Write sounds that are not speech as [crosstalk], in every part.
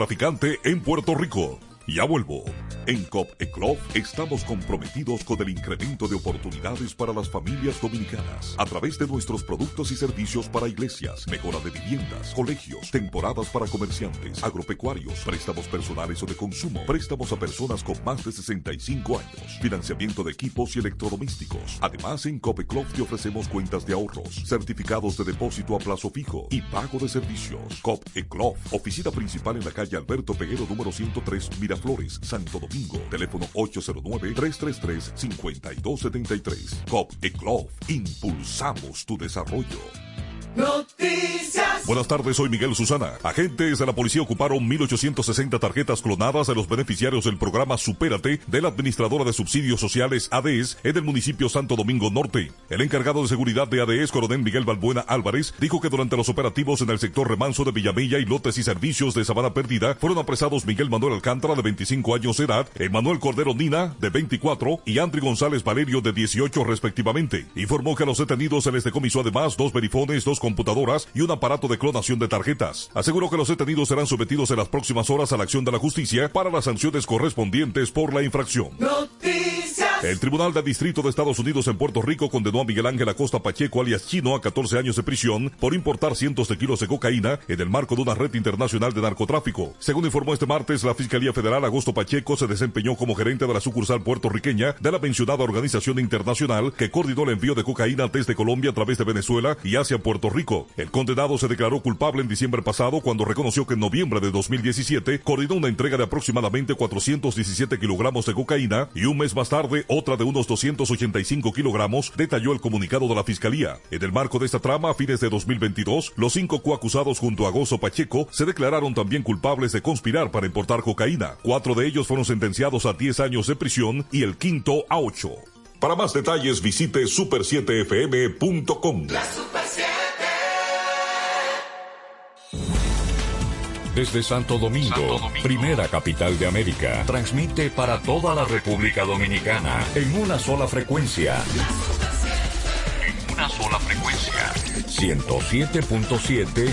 narcotraficante en Puerto Rico. Ya vuelvo. En COP ECLOF estamos comprometidos con el incremento de oportunidades para las familias dominicanas a través de nuestros productos y servicios para iglesias, mejora de viviendas, colegios, temporadas para comerciantes, agropecuarios, préstamos personales o de consumo, préstamos a personas con más de 65 años, financiamiento de equipos y electrodomésticos. Además, en COP ECLOF te ofrecemos cuentas de ahorros, certificados de depósito a plazo fijo y pago de servicios. COP ECLOF, oficina principal en la calle Alberto Peguero número 103, Miraflores, Santo Domingo. Teléfono 809-333-5273. COP ECLOF. Impulsamos tu desarrollo. Buenas tardes, soy Miguel Susana. Agentes de la policía ocuparon 1.860 tarjetas clonadas de los beneficiarios del programa Supérate de la Administradora de Subsidios Sociales ADES en el municipio Santo Domingo Norte. El encargado de seguridad de ADES, coronel Miguel Balbuena Álvarez, dijo que durante los operativos en el sector remanso de Villamilla y lotes y servicios de Sabana Perdida fueron apresados Miguel Manuel Alcántara de 25 años de edad, Emanuel Cordero Nina de 24 y Andri González Valerio de 18 respectivamente. Informó que a los detenidos se les decomisó además dos verifones, dos computadoras y un aparato de clonación de tarjetas. Aseguró que los detenidos serán sometidos en las próximas horas a la acción de la justicia para las sanciones correspondientes por la infracción. Noticias. El Tribunal de Distrito de Estados Unidos en Puerto Rico condenó a Miguel Ángel Acosta Pacheco alias Chino a 14 años de prisión por importar cientos de kilos de cocaína en el marco de una red internacional de narcotráfico. Según informó este martes la Fiscalía Federal, Agosto Pacheco se desempeñó como gerente de la sucursal puertorriqueña de la mencionada organización internacional que coordinó el envío de cocaína desde Colombia a través de Venezuela y hacia Puerto Rico. El condenado se declaró culpable en diciembre pasado cuando reconoció que en noviembre de 2017 coordinó una entrega de aproximadamente 417 kilogramos de cocaína y un mes más tarde otra de unos 285 kilogramos, detalló el comunicado de la Fiscalía. En el marco de esta trama, a fines de 2022, los cinco coacusados junto a Gozo Pacheco se declararon también culpables de conspirar para importar cocaína. Cuatro de ellos fueron sentenciados a 10 años de prisión y el quinto a 8. Para más detalles visite super7fm.com. Desde Santo Domingo, Santo Domingo, primera capital de América, transmite para toda la República Dominicana en una sola frecuencia. En una sola frecuencia. 107.7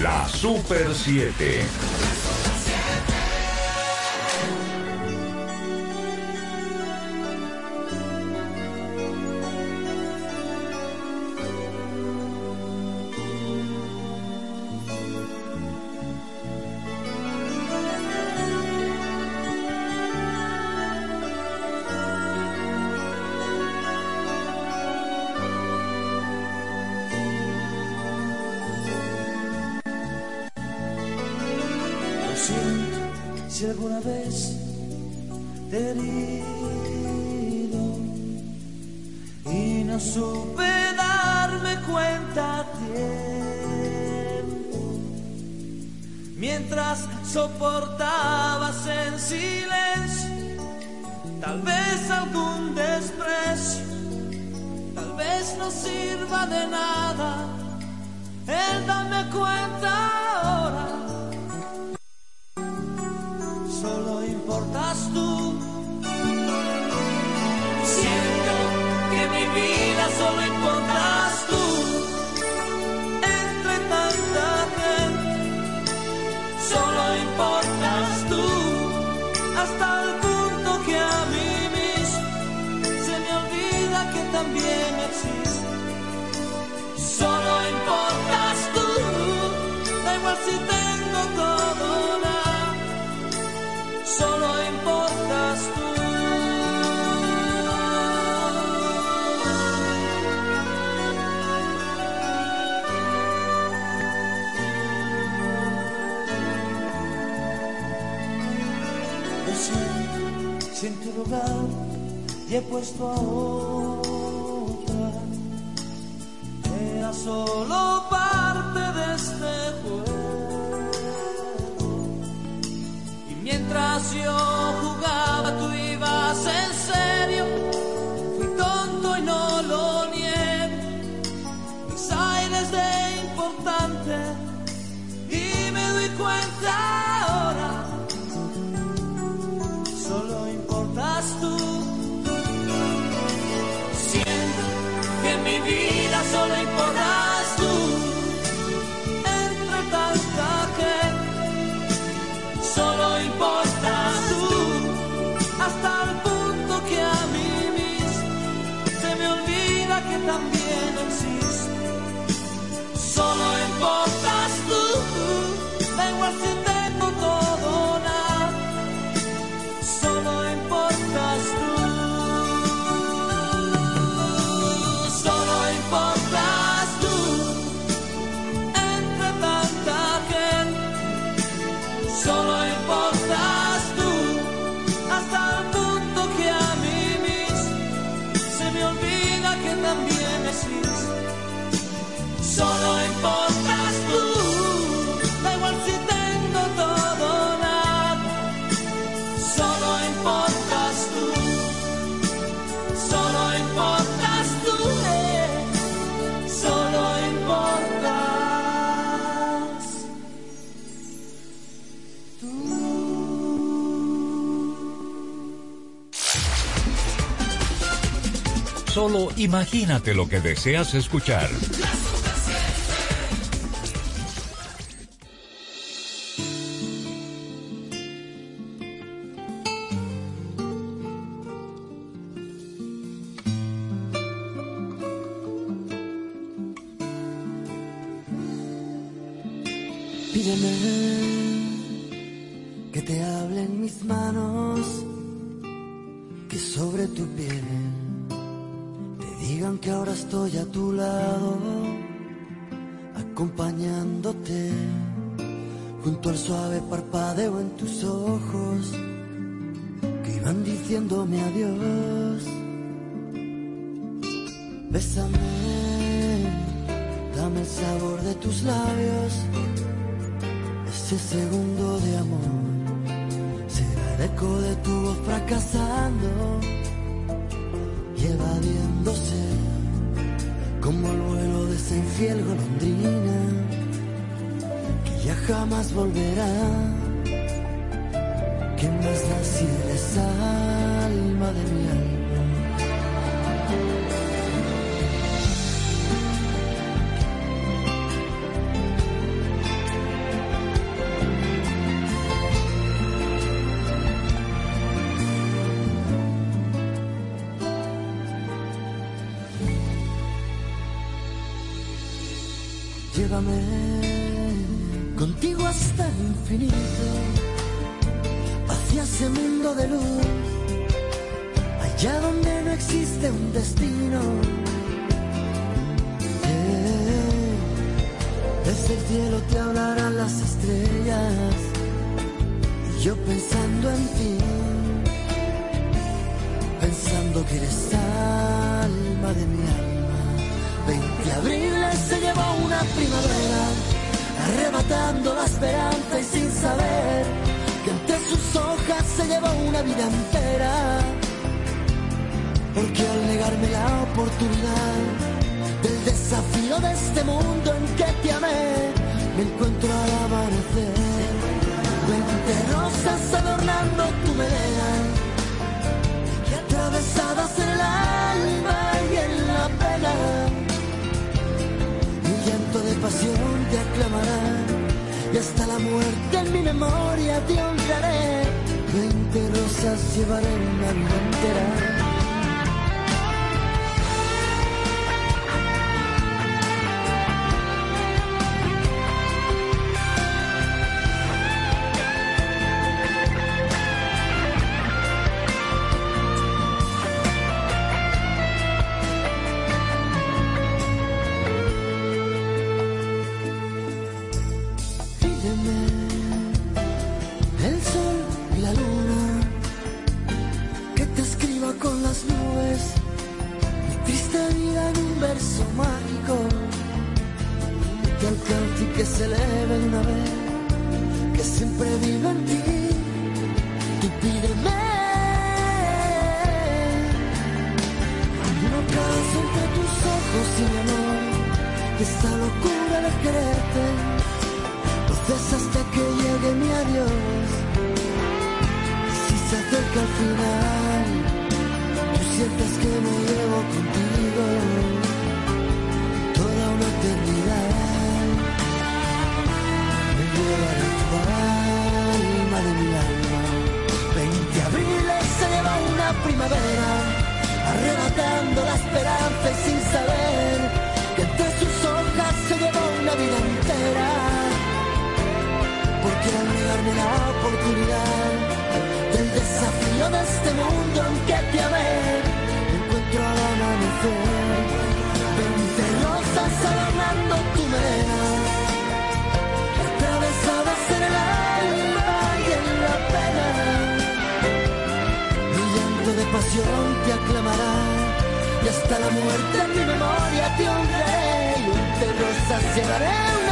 La Super 7. Y he puesto a otra, era solo Imagínate lo que deseas escuchar. olvidando la esperanza y sin saber que entre sus hojas se lleva una vida entera. Porque al negarme la oportunidad del desafío de este mundo en que te amé, me encuentro al amanecer. Veinte rosas adornando tu melena y atravesadas en el alma y en la pena. Mi llanto de pasión te aclamará la muerte en mi memoria te honraré. Veinte rosas llevaré una vida entera. te aclamará. Y hasta la muerte en mi memoria te honraré y un te saciaré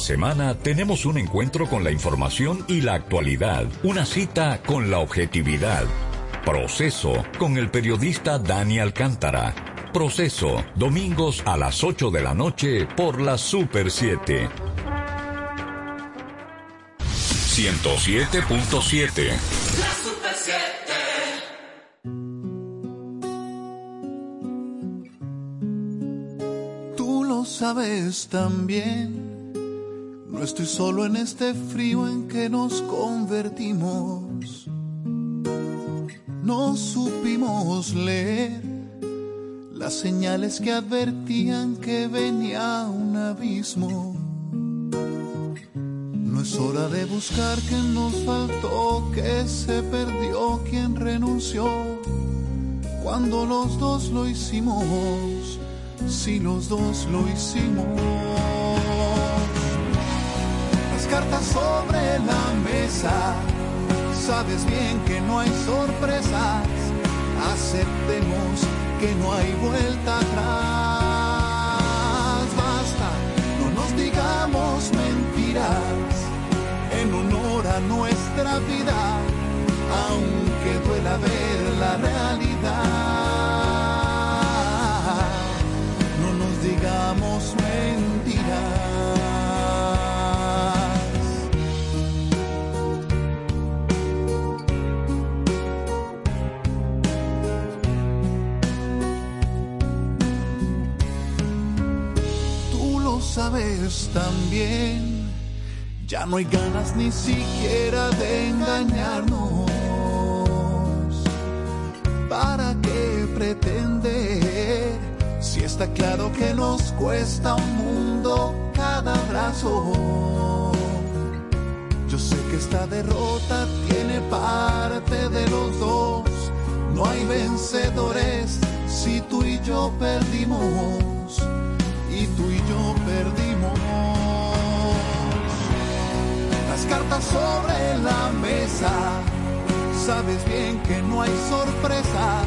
semana tenemos un encuentro con la información y la actualidad, una cita con la objetividad. Proceso con el periodista Dani Alcántara. Proceso, domingos a las 8 de la noche por la Super 7. 107.7 La Super 7. Tú lo sabes también. No estoy solo en este frío en que nos convertimos. No supimos leer las señales que advertían que venía un abismo. No es hora de buscar que nos faltó, que se perdió, quien renunció. Cuando los dos lo hicimos, si los dos lo hicimos. Cartas sobre la mesa, sabes bien que no hay sorpresas. Aceptemos que no hay vuelta atrás. Basta, no nos digamos mentiras en honor a nuestra vida, aunque duela ver la realidad. También. Ya no hay ganas ni siquiera de engañarnos. ¿Para qué pretender? Si está claro que nos cuesta un mundo cada abrazo. Yo sé que esta derrota tiene parte de los dos. No hay vencedores si tú y yo perdimos. Y tú y yo perdimos cartas sobre la mesa. Sabes bien que no hay sorpresas.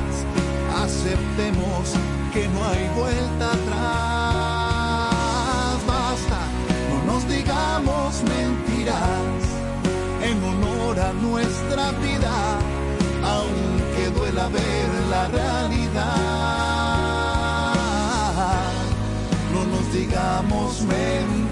Aceptemos que no hay vuelta atrás. Basta, no nos digamos mentiras en honor a nuestra vida, aunque duela ver la realidad. No nos digamos mentiras.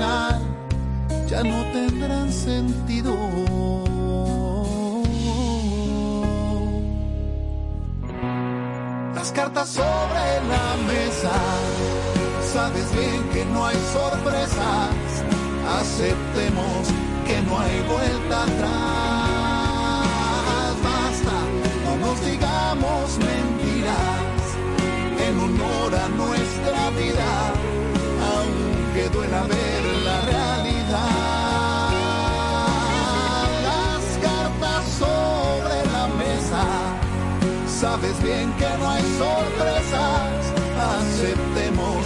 Ya no tendrán sentido. Las cartas sobre la mesa, sabes bien que no hay sorpresas. Aceptemos que no hay vuelta atrás. Basta, no nos digamos mentiras en honor a nuestra vida, aunque duela ver bien que no hay sorpresas, aceptemos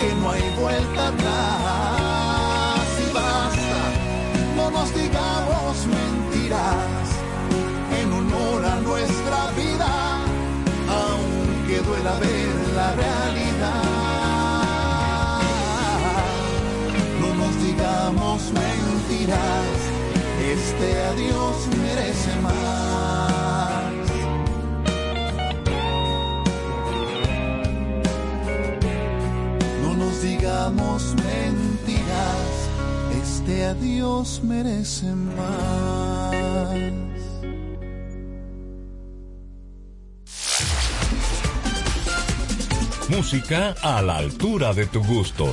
que no hay vuelta atrás y basta, no nos digamos mentiras en honor a nuestra vida aunque duela ver la realidad. No nos digamos mentiras, este adiós merece más. Digamos mentiras, este adiós merece más. Música a la altura de tu gusto.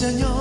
Señor.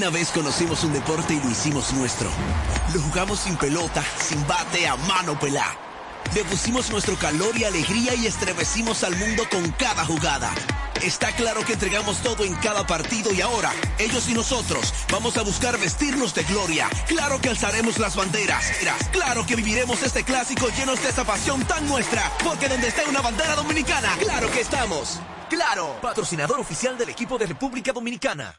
Una vez conocimos un deporte y lo hicimos nuestro. Lo jugamos sin pelota, sin bate, a mano pelá. Le pusimos nuestro calor y alegría y estremecimos al mundo con cada jugada. Está claro que entregamos todo en cada partido y ahora, ellos y nosotros, vamos a buscar vestirnos de gloria. Claro que alzaremos las banderas. Claro que viviremos este clásico llenos de esa pasión tan nuestra. Porque donde esté una bandera dominicana, claro que estamos. Claro, patrocinador oficial del equipo de República Dominicana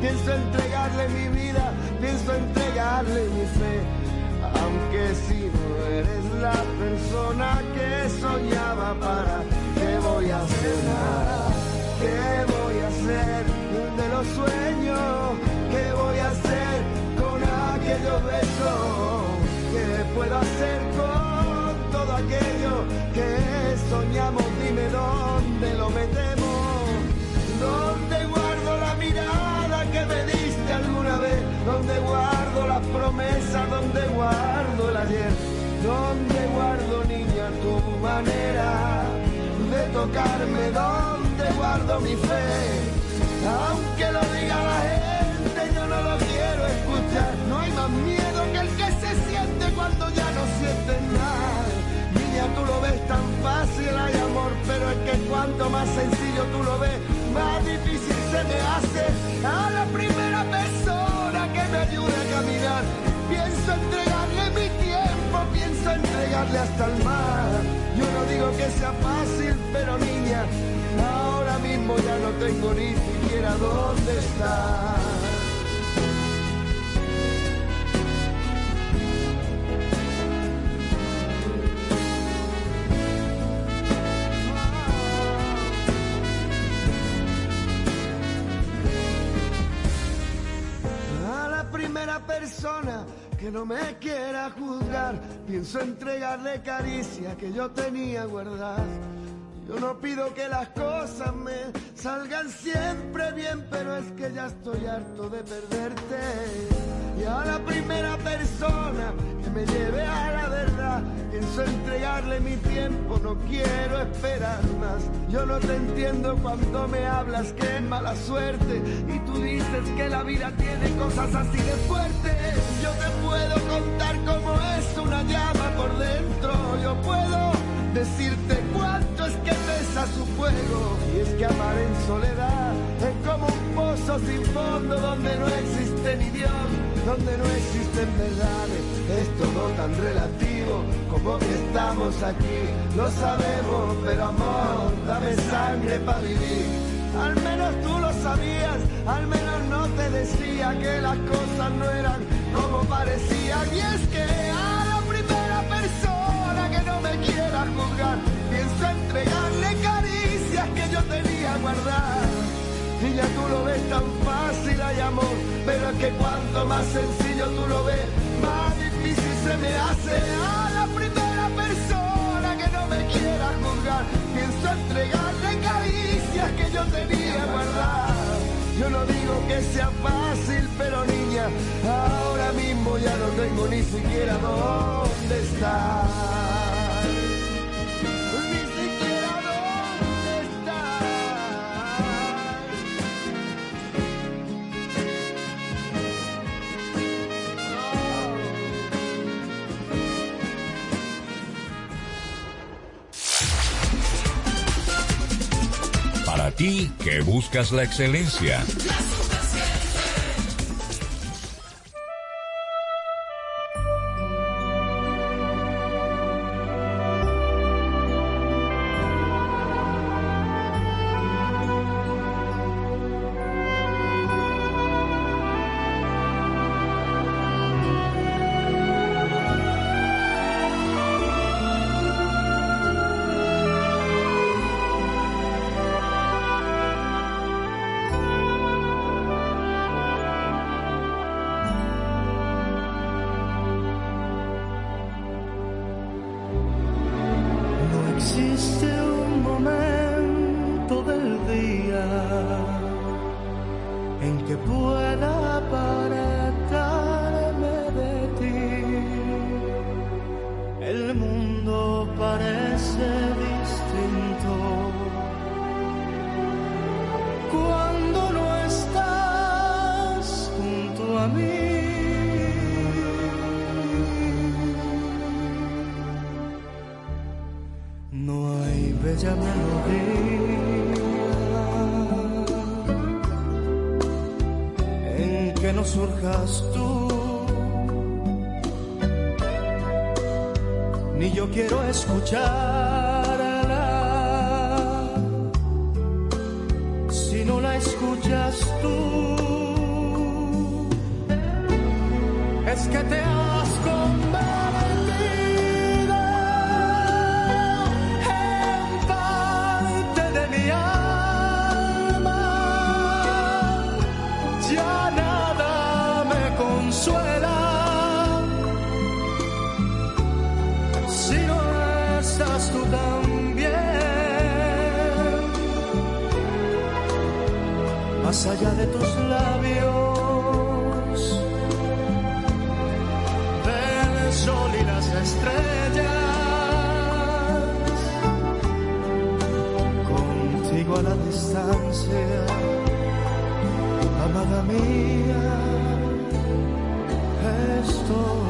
Pienso entregarle mi vida, pienso entregarle mi fe. Aunque si no eres la persona que soñaba, ¿para qué voy a hacer? ¿Qué voy a hacer de los sueños? ¿Qué voy a hacer con aquellos besos? ¿Qué puedo hacer con todo aquello que soñamos? Dime dónde lo metemos. ¿Dónde que me diste alguna vez? ¿Dónde guardo las promesas? ¿Dónde guardo el ayer? ¿Dónde guardo, niña, tu manera de tocarme? ¿Dónde guardo mi fe? Aunque lo diga la gente, yo no lo quiero escuchar. No hay más miedo que el que se siente cuando ya no sientes nada. Niña, tú lo ves tan fácil, hay amor, pero es que cuanto más sencillo tú lo ves, más difícil se me hace a la primera persona que me ayude a caminar. Pienso entregarle mi tiempo, pienso entregarle hasta el mar. Yo no digo que sea fácil, pero niña, ahora mismo ya no tengo ni siquiera dónde estar. Persona que no me quiera juzgar, pienso entregarle caricia que yo tenía guardadas. Yo no pido que las cosas me salgan siempre bien, pero es que ya estoy harto de perderte. Y a la primera persona que me lleve a la verdad, pienso entregarle mi tiempo, no quiero esperar más. Yo no te entiendo cuando me hablas que es mala suerte y tú dices que la vida tiene cosas así de fuertes. Yo te puedo contar cómo es una llama por dentro, yo puedo decirte que pesa su fuego. Y es que amar en soledad es como un pozo sin fondo donde no existe ni Dios, donde no existen verdades. Es todo tan relativo como que estamos aquí. Lo sabemos, pero amor, dame sangre para vivir. Al menos tú lo sabías, al menos no te decía que las cosas no eran como parecían. Y es pero es que cuanto más sencillo tú lo ves, más difícil se me hace. A la primera persona que no me quiera juzgar, pienso entregarle caricias que yo tenía guardadas. Yo no digo que sea fácil, pero niña, ahora mismo ya no tengo ni siquiera dónde estar. Ti que buscas la excelencia. Existe un momento del día en que pueda apartarme bella melodía en que no surjas tú. Ni yo quiero escucharla si no la escuchas tú. Es que te Allá de tus labios, del sol y las estrellas, contigo a la distancia, amada mía, estoy.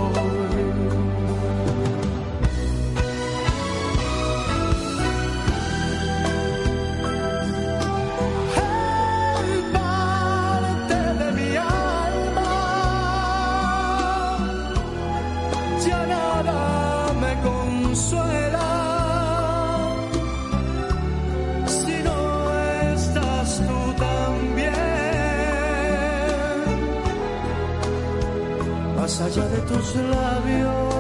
Allá de tus labios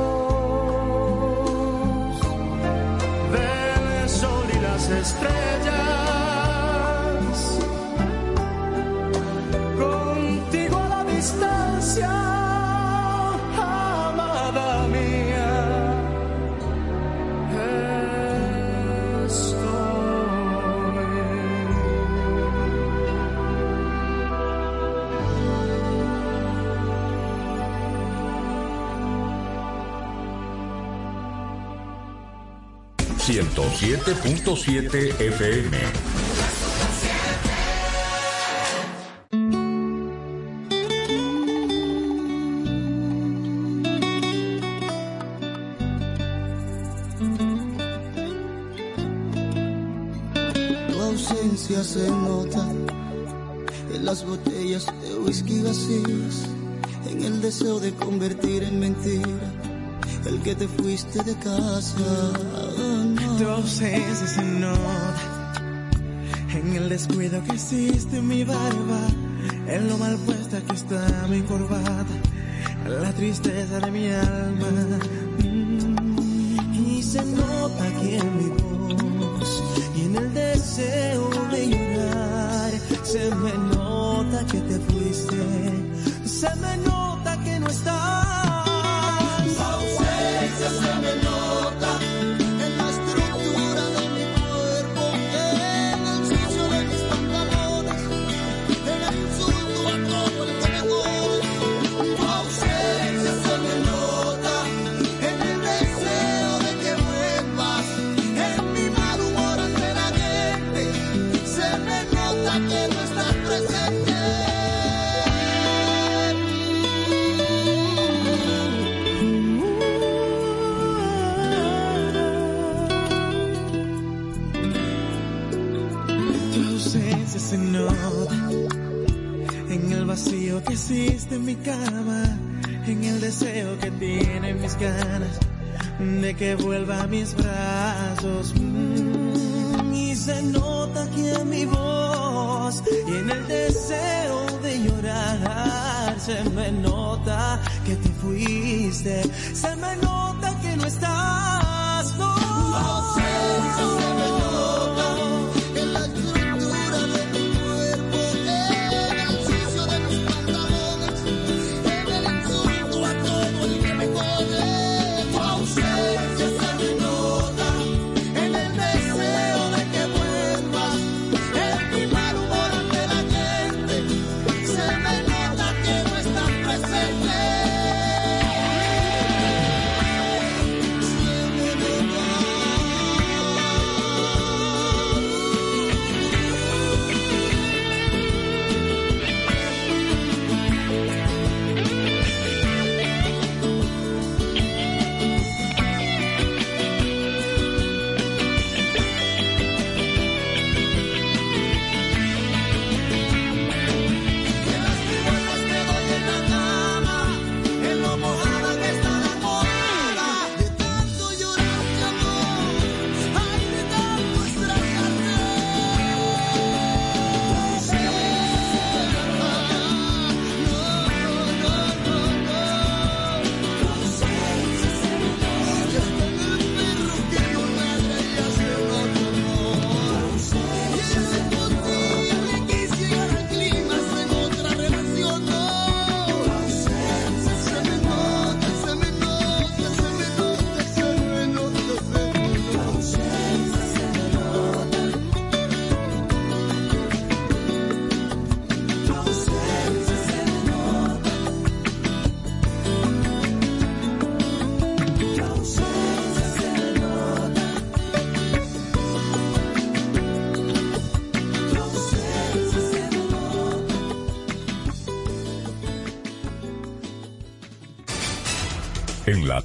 107.7 FM. Tu ausencia se nota en las botellas de whisky vacías, en el deseo de convertir en mentira el que te fuiste de casa. Tu se nota en el descuido que existe en mi barba, en lo mal puesta que está mi corbata, en la tristeza de mi alma. Mm, Y se nota aquí en mi voz y en el deseo de llorar. Se me nota que te fuiste, se me nota que tienen mis ganas de que vuelva a mis brazos. Mm, y se nota aquí en mi voz y en el deseo de llorar. Se me nota que te fuiste, se me nota que no estás.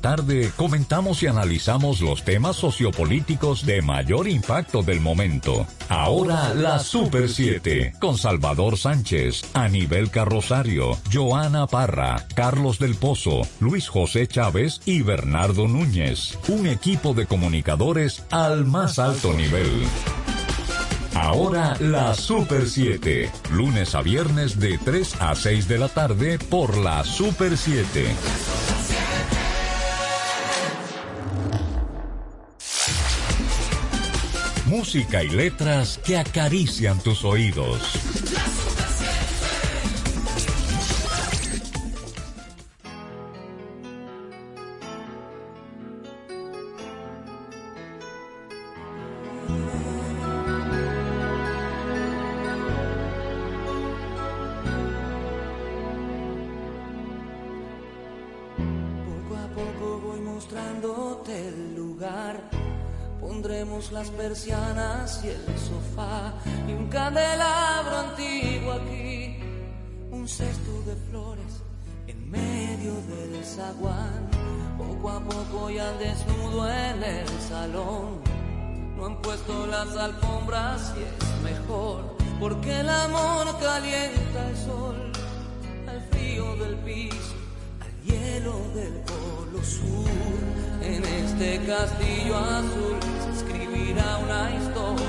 Tarde comentamos y analizamos los temas sociopolíticos de mayor impacto del momento. Ahora la Super 7 con Salvador Sánchez, Anibel Carrosario, Joana Parra, Carlos del Pozo, Luis José Chávez y Bernardo Núñez. Un equipo de comunicadores al más alto nivel. Ahora la Super 7, lunes a viernes de 3 a 6 de la tarde por la Super 7. Música y letras que acarician tus oídos. Un cesto de flores en medio del zaguán. Poco a poco y al desnudo en el salón. No han puesto las alfombras y es mejor porque el amor calienta el sol al frío del piso hielo del polo sur. En este castillo azul se escribirá una historia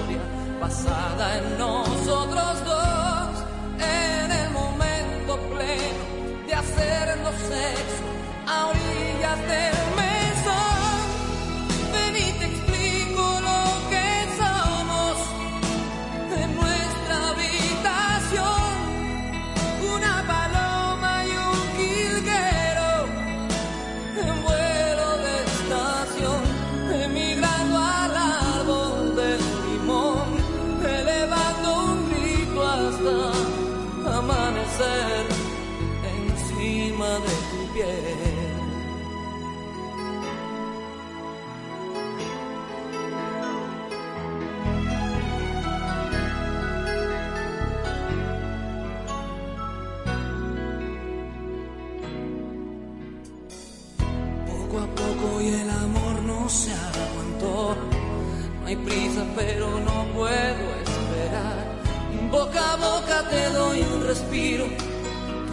te doy un respiro.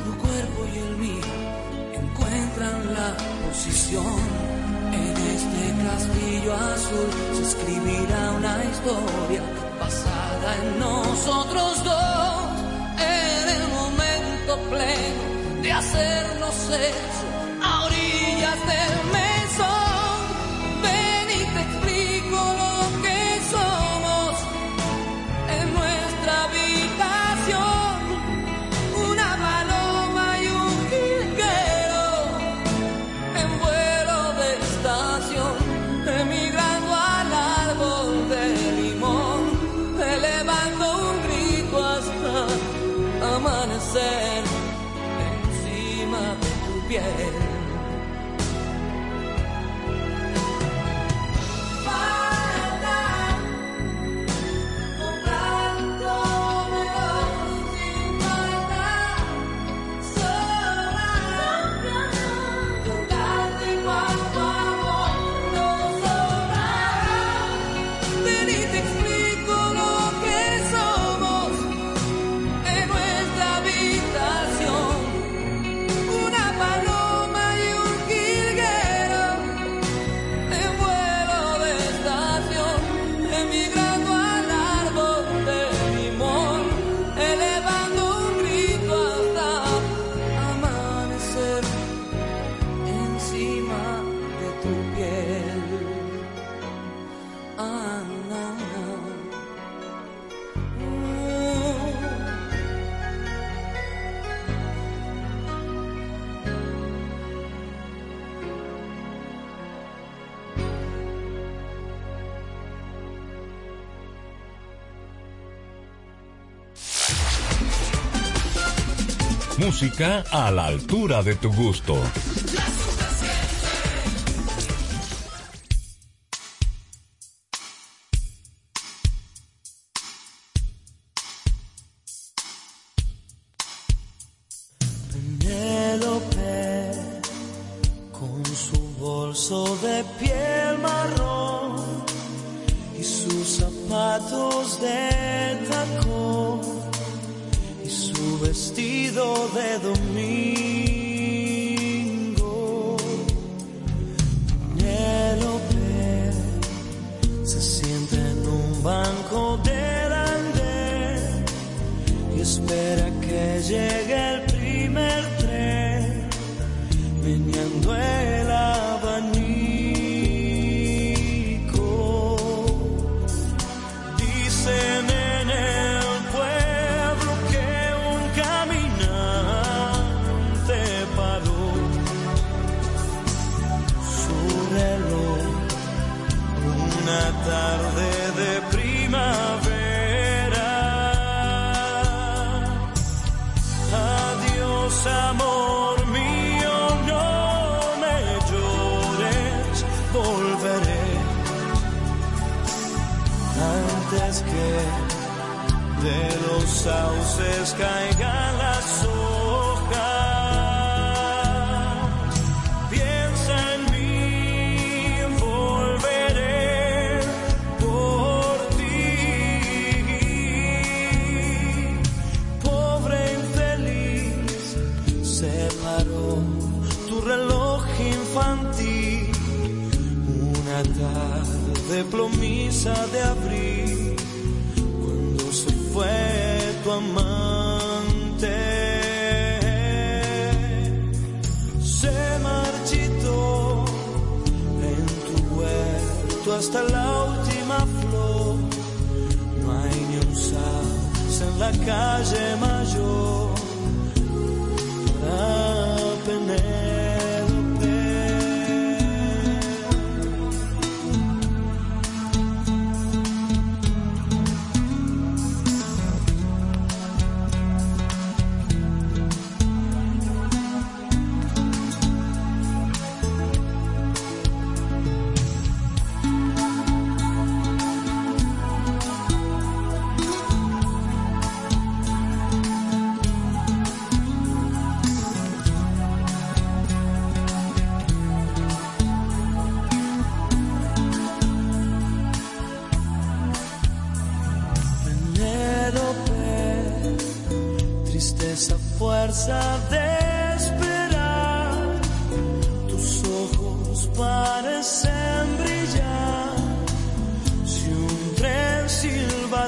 Tu cuerpo y el mío encuentran la posición. En este castillo azul se escribirá una historia basada en nosotros dos. En el momento pleno de hacernos sexo a orillas del mesón. Música a la altura de tu gusto.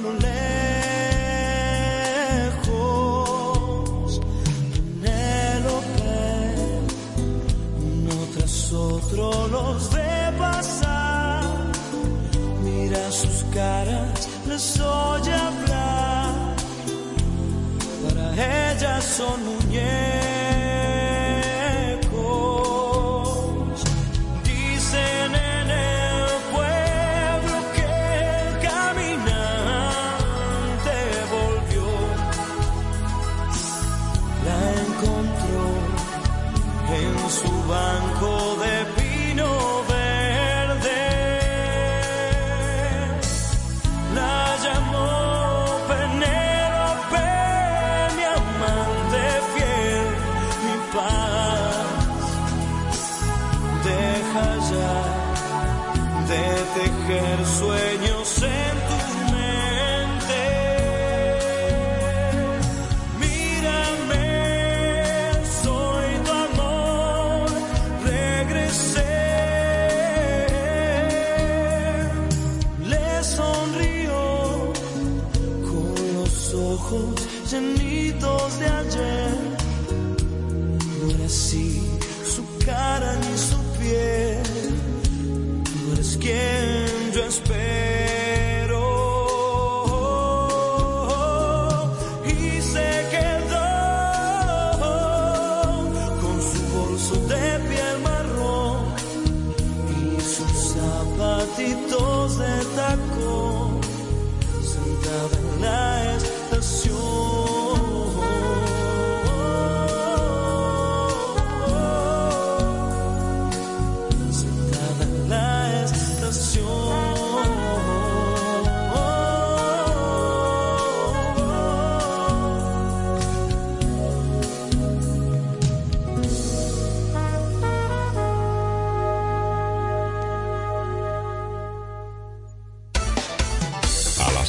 a lejos. Anhelo uno tras otro los ve pasar. Mira sus caras, les oye hablar. Para ellas son muñecas.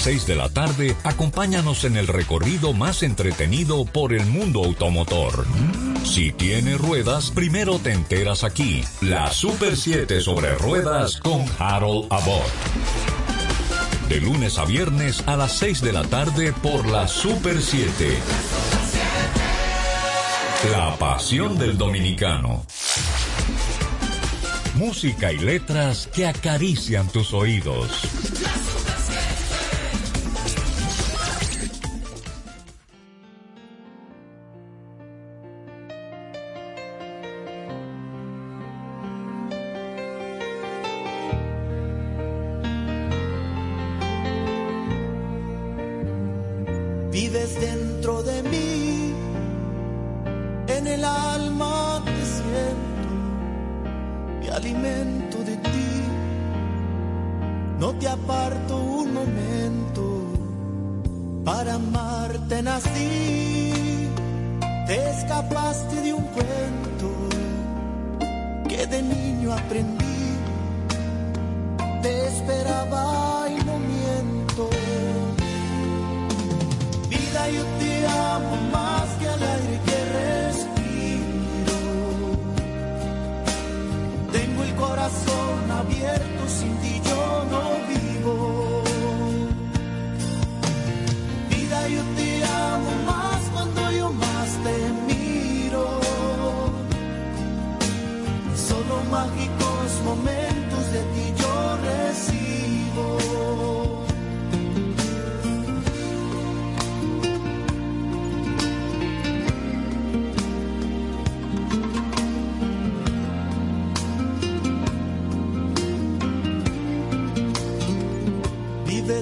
6 de la tarde, acompáñanos en el recorrido más entretenido por el mundo automotor. Si tiene ruedas, primero te enteras aquí. La Super 7 sobre ruedas con Harold Abbott. De lunes a viernes a las 6 de la tarde por la Super 7. La pasión del dominicano. Música y letras que acarician tus oídos.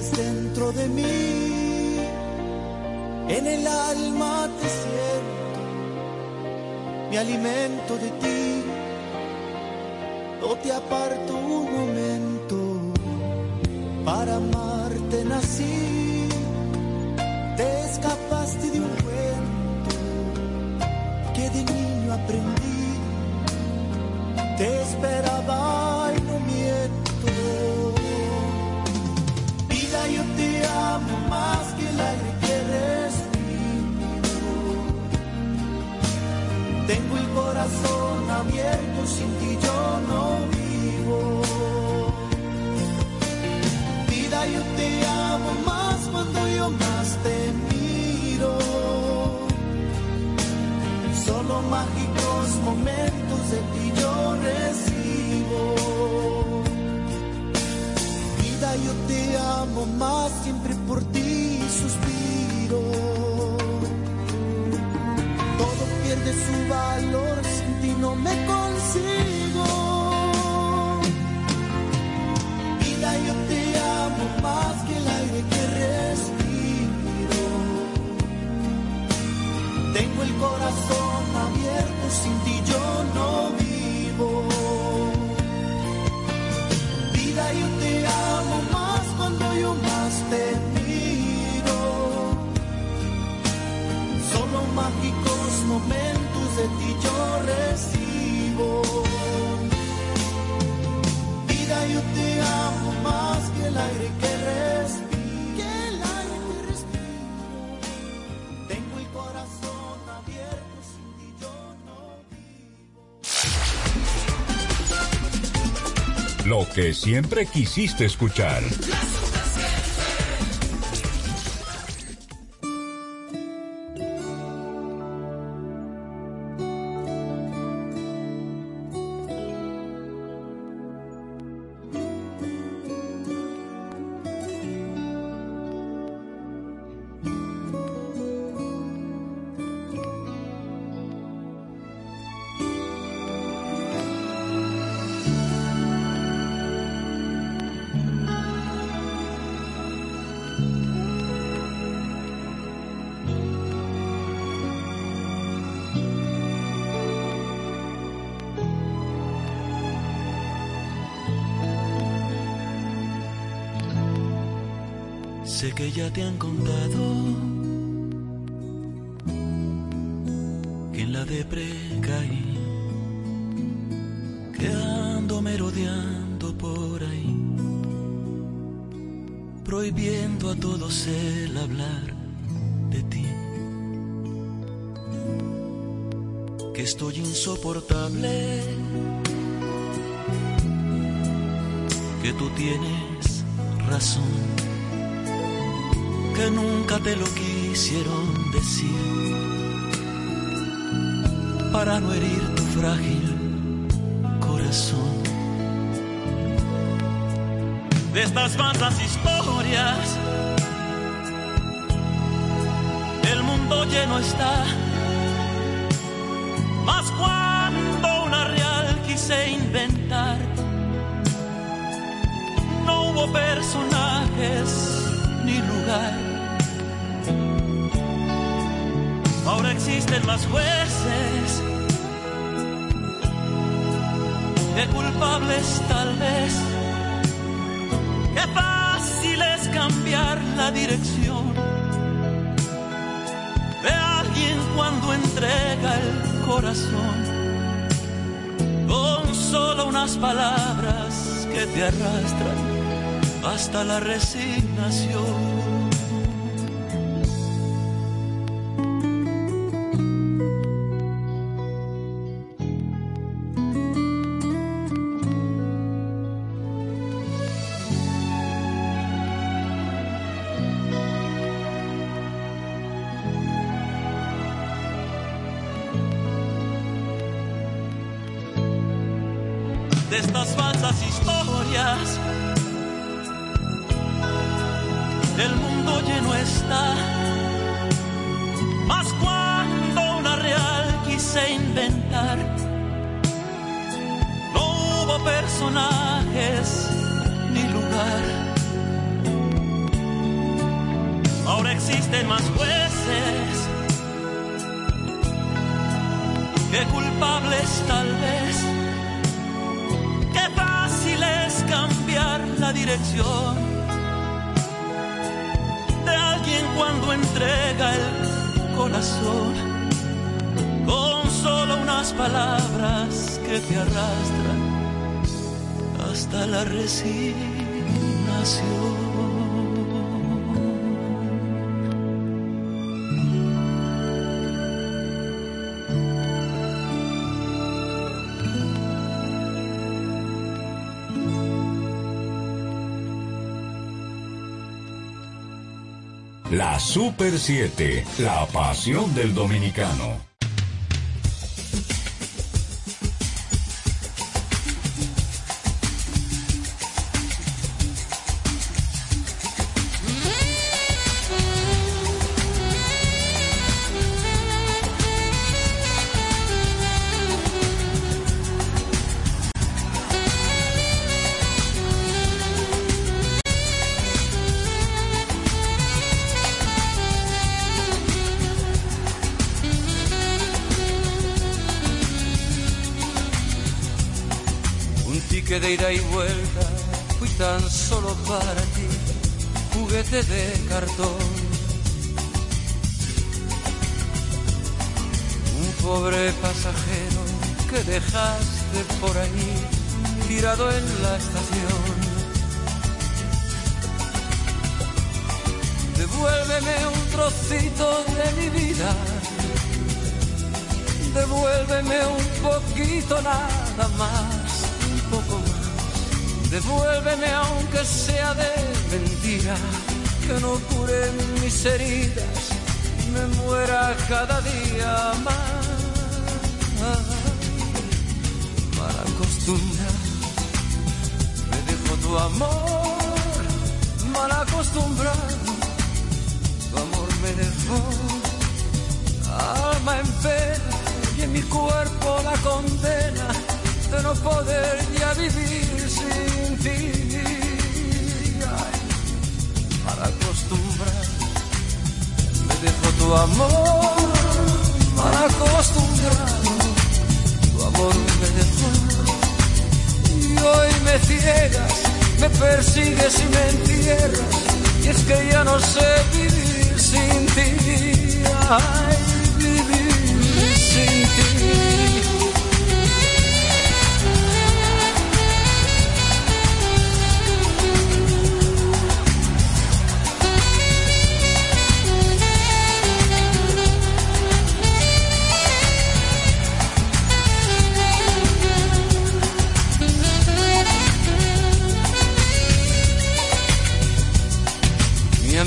Dentro de mí, en el alma te siento, me alimento de ti, no te aparto un momento, para amarte nací, te escapaste de un cuento que de niño aprendí, te esperaba sin ti yo no vivo. Vida, yo te amo más cuando yo más te miro. Solo mágicos momentos de ti yo recibo. Vida, yo te amo más, siempre por ti suspiro. Todo pierde su valor, sin ti no me consigo. Vida, yo te amo más que el aire que respiro. Tengo el corazón abierto, sin ti yo no vivo. Que siempre quisiste escuchar. Sé que ya te han contado que en la depre caí, que ando merodeando por ahí, prohibiendo a todos el hablar de ti. Que estoy insoportable, que tú tienes razón, que nunca te lo quisieron decir para no herir tu frágil corazón. De estas falsas historias, el mundo lleno está. Más cuando una real quise inventar, no hubo personajes ni lugar. Existen más jueces que culpables tal vez. Qué fácil es cambiar la dirección de alguien cuando entrega el corazón con solo unas palabras que te arrastran hasta la resignación. Super 7, la pasión del dominicano. De ida y vuelta, fui tan solo para ti, juguete de cartón. Un pobre pasajero que dejaste por ahí, tirado en la estación. Devuélveme un trocito de mi vida, devuélveme un poquito nada más. Devuélveme aunque sea de mentira, que no cure mis heridas, me muera cada día más. Mala costumbre, me dejó tu amor, mal acostumbrado, tu amor me dejó. Alma en pena y en mi cuerpo la condena de no poder ya vivir sin ti. Ay, para acostumbrar, me dejó tu amor, mal acostumbrado, tu amor me dejó. Y hoy me ciegas, me persigues y me entierras, y es que ya no sé vivir sin ti. Ay, vivir sin ti.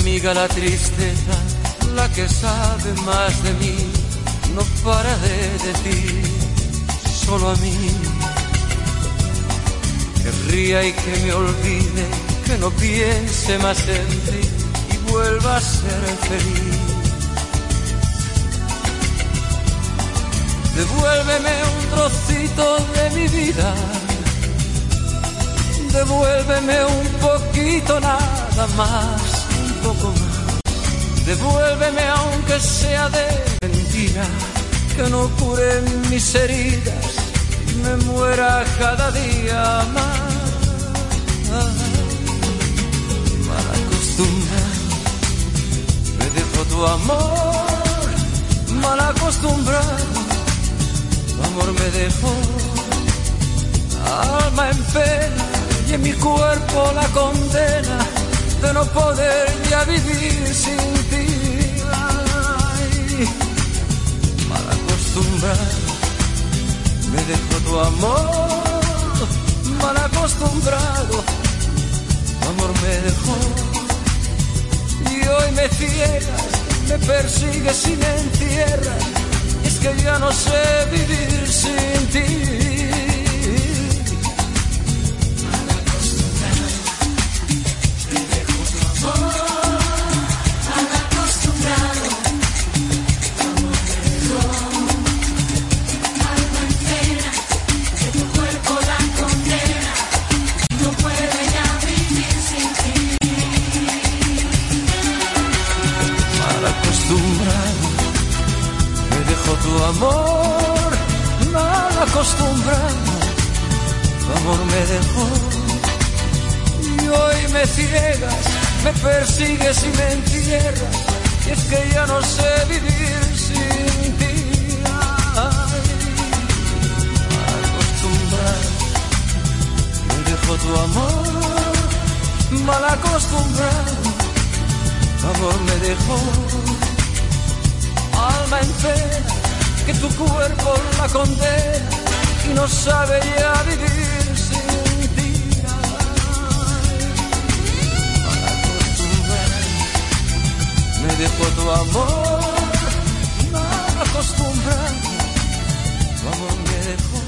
Amiga la tristeza, la que sabe más de mí, no para de decir solo a mí. Que ría y que me olvide, que no piense más en ti y vuelva a ser feliz. Devuélveme un trocito de mi vida. Devuélveme un poquito nada más, Devuélveme aunque sea de mentira, que no cure mis heridas me muera cada día más. Mal acostumbrado, me dejó tu amor, mal acostumbrado tu amor me dejó. Alma en pena y en mi cuerpo la condena de no poder ya vivir sin ti. Ay, mal acostumbrado me dejó tu amor, mal acostumbrado tu amor me dejó y hoy me ciegas, me persigues y me entierras es que ya no sé vivir sin ti. Me persigues y me entierras, y es que ya no sé vivir sin ti. Ay, acostumbrado, me dejó tu amor, mal acostumbrado, tu amor me dejó alma en pena, que tu cuerpo la condena y no sabe ya vivir me dejó tu amor, mal acostumbrado, tu amor me dejó.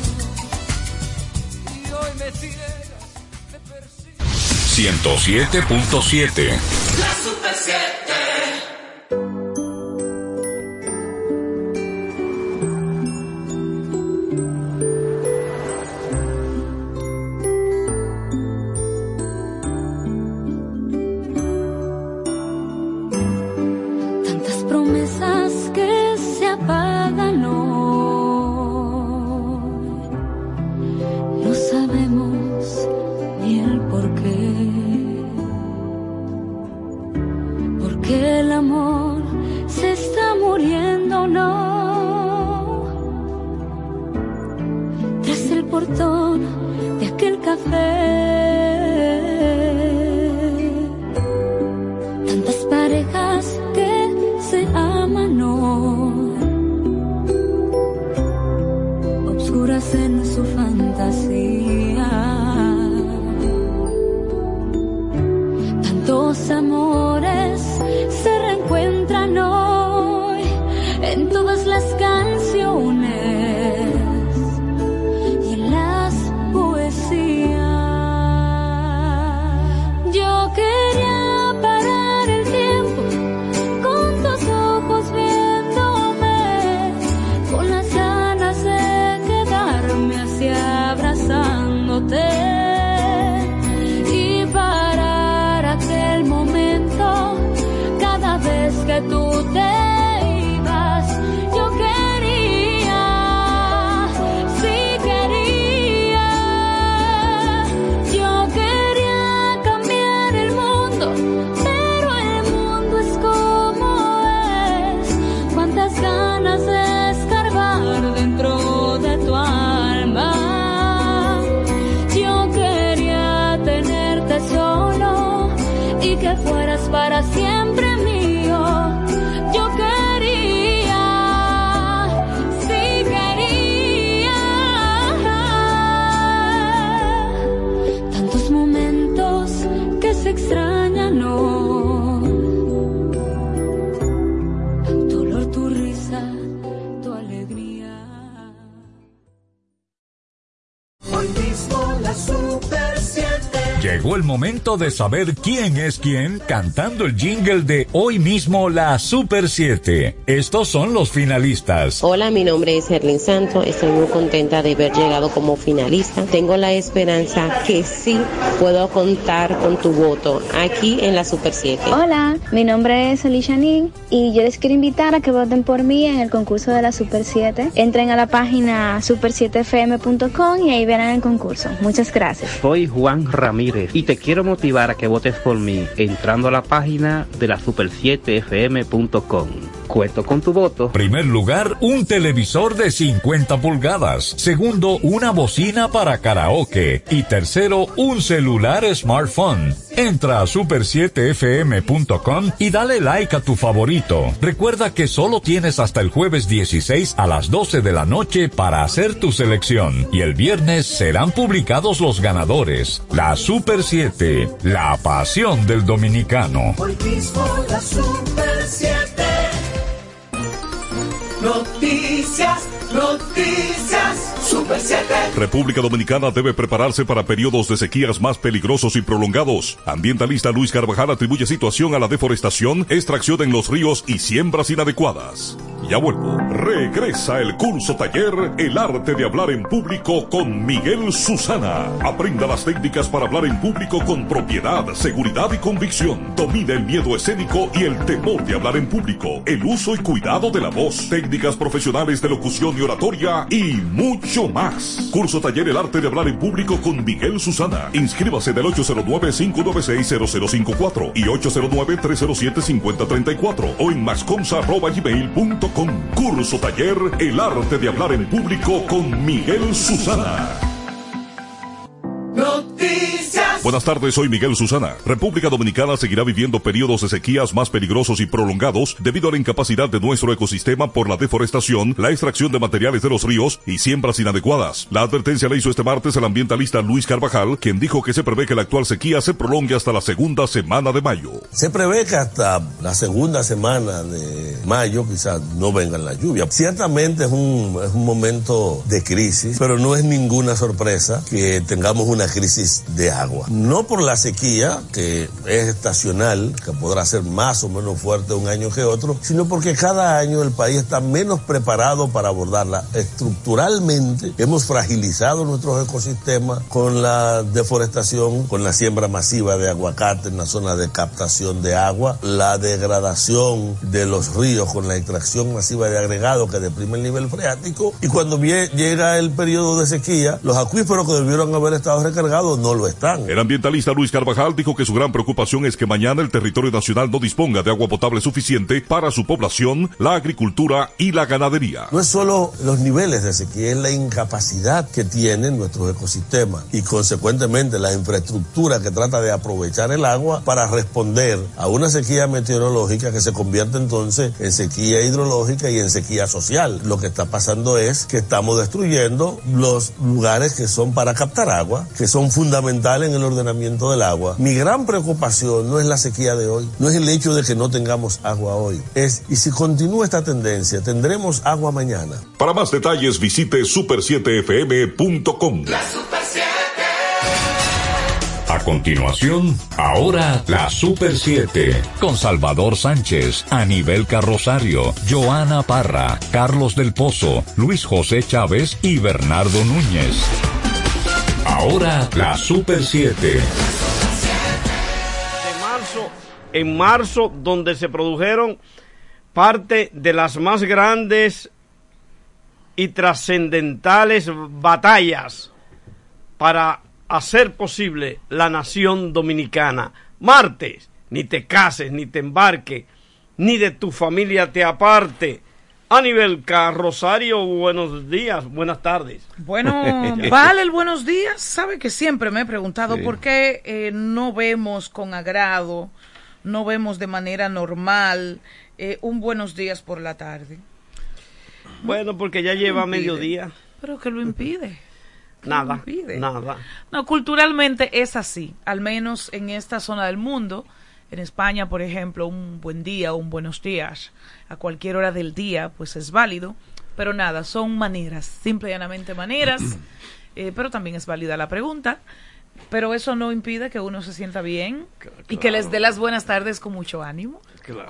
Y hoy me ciegas, me persigue. 107.7 La Super momento de saber quién es quién cantando el jingle de hoy mismo la Super 7. Estos son los finalistas. Hola, mi nombre es Erlin Santo. Estoy muy contenta de haber llegado como finalista. Tengo la esperanza que sí puedo contar con tu voto aquí en la Super 7. Hola, mi nombre es Alicia Ning y yo les quiero invitar a que voten por mí en el concurso de la Super 7. Entren a la página super7fm.com y ahí verán el concurso. Muchas gracias. Soy Juan Ramírez y te quiero motivar a que votes por mí entrando a la página de la super7fm.com. Cuento con tu voto. Primer lugar, un televisor de 50 pulgadas. Segundo, una bocina para karaoke. Y tercero, un celular smartphone. Entra a super7fm.com y dale like a tu favorito. Recuerda que solo tienes hasta el jueves 16 a las 12 de la noche para hacer tu selección. Y el viernes serán publicados los ganadores. La Super 7, la pasión del dominicano. Hoy mismo la Super 7. Noticias, noticias, Super 7. República Dominicana debe prepararse para periodos de sequías más peligrosos y prolongados. Ambientalista Luis Carvajal atribuye situación a la deforestación, extracción en los ríos y siembras inadecuadas. Ya vuelvo. Regresa el curso taller El arte de hablar en público con Miguel Susana. Aprenda las técnicas para hablar en público con propiedad, seguridad y convicción. Domina el miedo escénico y el temor de hablar en público. El uso y cuidado de la voz. Técnicas profesionales de locución y oratoria y mucho más. Curso taller El arte de hablar en público con Miguel Susana. Inscríbase del 809-596-0054 y 809-307-5034 o en mascomsa.gmail.com. Curso taller El arte de hablar en público con Miguel Susana. Noticias. Buenas tardes, soy Miguel Susana. República Dominicana seguirá viviendo periodos de sequías más peligrosos y prolongados debido a la incapacidad de nuestro ecosistema por la deforestación, la extracción de materiales de los ríos y siembras inadecuadas. La advertencia la hizo este martes el ambientalista Luis Carvajal, quien dijo que se prevé que la actual sequía se prolongue hasta la segunda semana de mayo. Se prevé que hasta la segunda semana de mayo quizás no vengan las lluvias. Ciertamente es un, es un momento de crisis, pero no es ninguna sorpresa que tengamos una crisis de agua. No por la sequía, que es estacional, que podrá ser más o menos fuerte un año que otro, sino porque cada año el país está menos preparado para abordarla. Estructuralmente hemos fragilizado nuestros ecosistemas con la deforestación, con la siembra masiva de aguacate en la zona de captación de agua, la degradación de los ríos con la extracción masiva de agregado que deprime el nivel freático y cuando llega el periodo de sequía, los acuíferos que debieron haber estado no lo están. El ambientalista Luis Carvajal dijo que su gran preocupación es que mañana el territorio nacional no disponga de agua potable suficiente para su población, la agricultura y la ganadería. No es solo los niveles de sequía, es la incapacidad que tienen nuestros ecosistemas y consecuentemente la infraestructura que trata de aprovechar el agua para responder a una sequía meteorológica que se convierte entonces en sequía hidrológica y en sequía social. Lo que está pasando es que estamos destruyendo los lugares que son para captar agua, que son fundamentales en el ordenamiento del agua. Mi gran preocupación no es la sequía de hoy, no es el hecho de que no tengamos agua hoy, es y si continúa esta tendencia, tendremos agua mañana. Para más detalles visite super7fm.com. Super 7. A continuación, ahora la Super 7, con Salvador Sánchez, Anibel Carrosario, Joana Parra, Carlos del Pozo, Luis José Chávez y Bernardo Núñez. Ahora la Super 7. de marzo, en marzo, donde se produjeron parte de las más grandes y trascendentales batallas para hacer posible la nación dominicana. Martes, ni te cases, ni te embarques, ni de tu familia te aparte. Aníbal Rosario, buenos días, buenas tardes. Bueno, [laughs] vale el buenos días. Sabe que siempre me he preguntado Sí. por qué eh, no vemos con agrado, no vemos de manera normal eh, un buenos días por la tarde. Bueno, porque ya ¿Qué lleva mediodía. Pero que lo impide. ¿Qué Nada, lo impide? nada. No, culturalmente es así, al menos en esta zona del mundo. En España, por ejemplo, un buen día o un buenos días a cualquier hora del día, pues es válido. Pero nada, son maneras, simple y llanamente maneras [clears throat] eh, pero también es válida la pregunta. Pero eso no impide que uno se sienta bien y que les dé las buenas tardes con mucho ánimo,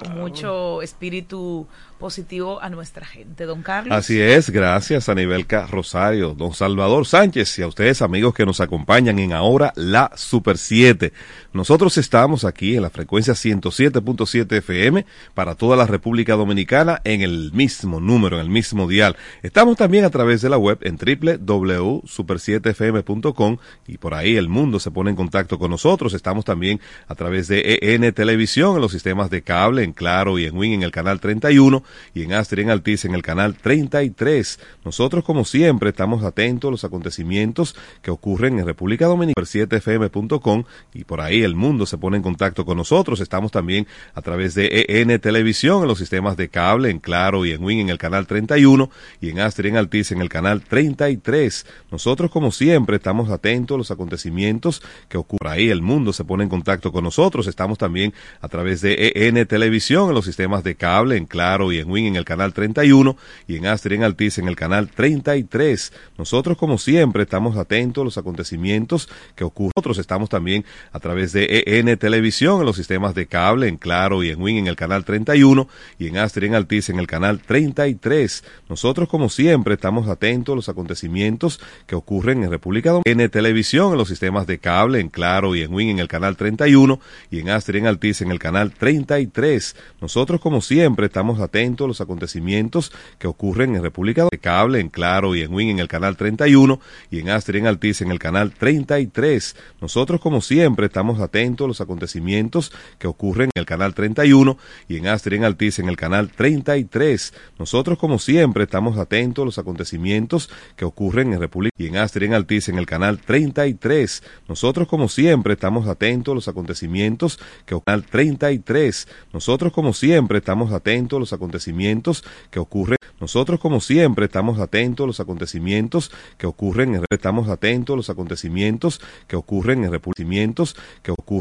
con mucho espíritu positivo a nuestra gente. Don Carlos. Así es, gracias a Nivelca Rosario, don Salvador Sánchez y a ustedes amigos que nos acompañan en ahora la Super 7. Nosotros estamos aquí en la frecuencia 107.7 FM para toda la República Dominicana en el mismo número, en el mismo dial. Estamos también a través de la web en www.super7fm.com y por ahí el mundo se pone en contacto con nosotros. Estamos también a través de EN Televisión en los sistemas de cable, en Claro y en Win en el canal 31 y en Astrid en Altiz en el canal 33. Nosotros, como siempre, estamos atentos a los acontecimientos que ocurren en República Dominicana, 7fm.com y por ahí el mundo se pone en contacto con nosotros. Estamos también a través de EN Televisión en los sistemas de cable, en Claro y en Win en el canal 31 y en Astrid en Altiz en el canal 33. Nosotros, como siempre, estamos atentos a los acontecimientos que ocurren ahí. El mundo se pone en contacto con nosotros. Estamos también a través de EN Televisión en los sistemas de cable, en Claro y en Win en el canal 31 y en Astrid en Altiz en el canal 33. Nosotros, como siempre, estamos atentos a los acontecimientos que ocurren. Nosotros estamos también a través de EN Televisión en los sistemas de cable, en Claro y en Win en el canal 31 y en Astrid en Altiz en el canal 33. Nosotros, como siempre, estamos atentos a los acontecimientos que ocurren en República Dominicana. En Televisión en los sistemas de cable, en Claro y en Win en el canal 31 y en Astrid en Altiz en el canal 33. Nosotros, como siempre, estamos atentos los acontecimientos que ocurren en República Dominicana. Cable, en Claro y en Win en el canal 31 y en Astrid en Altiz en el canal 33. Nosotros, como siempre, estamos atentos a los acontecimientos que ocurren en el canal 31 y en Astrid en Altiz en el canal 33. Nosotros, como siempre, estamos atentos a los acontecimientos que ocurren en República y en Astrid en Altiz en el canal 33. Nosotros, como siempre, estamos atentos a los acontecimientos que ocurren en el 33. Nosotros, como siempre, estamos atentos a los acontecimientos que ocurren. Nosotros, como siempre, estamos atentos a los acontecimientos que ocurren. Estamos atentos a los acontecimientos que ocurren en República que ocurren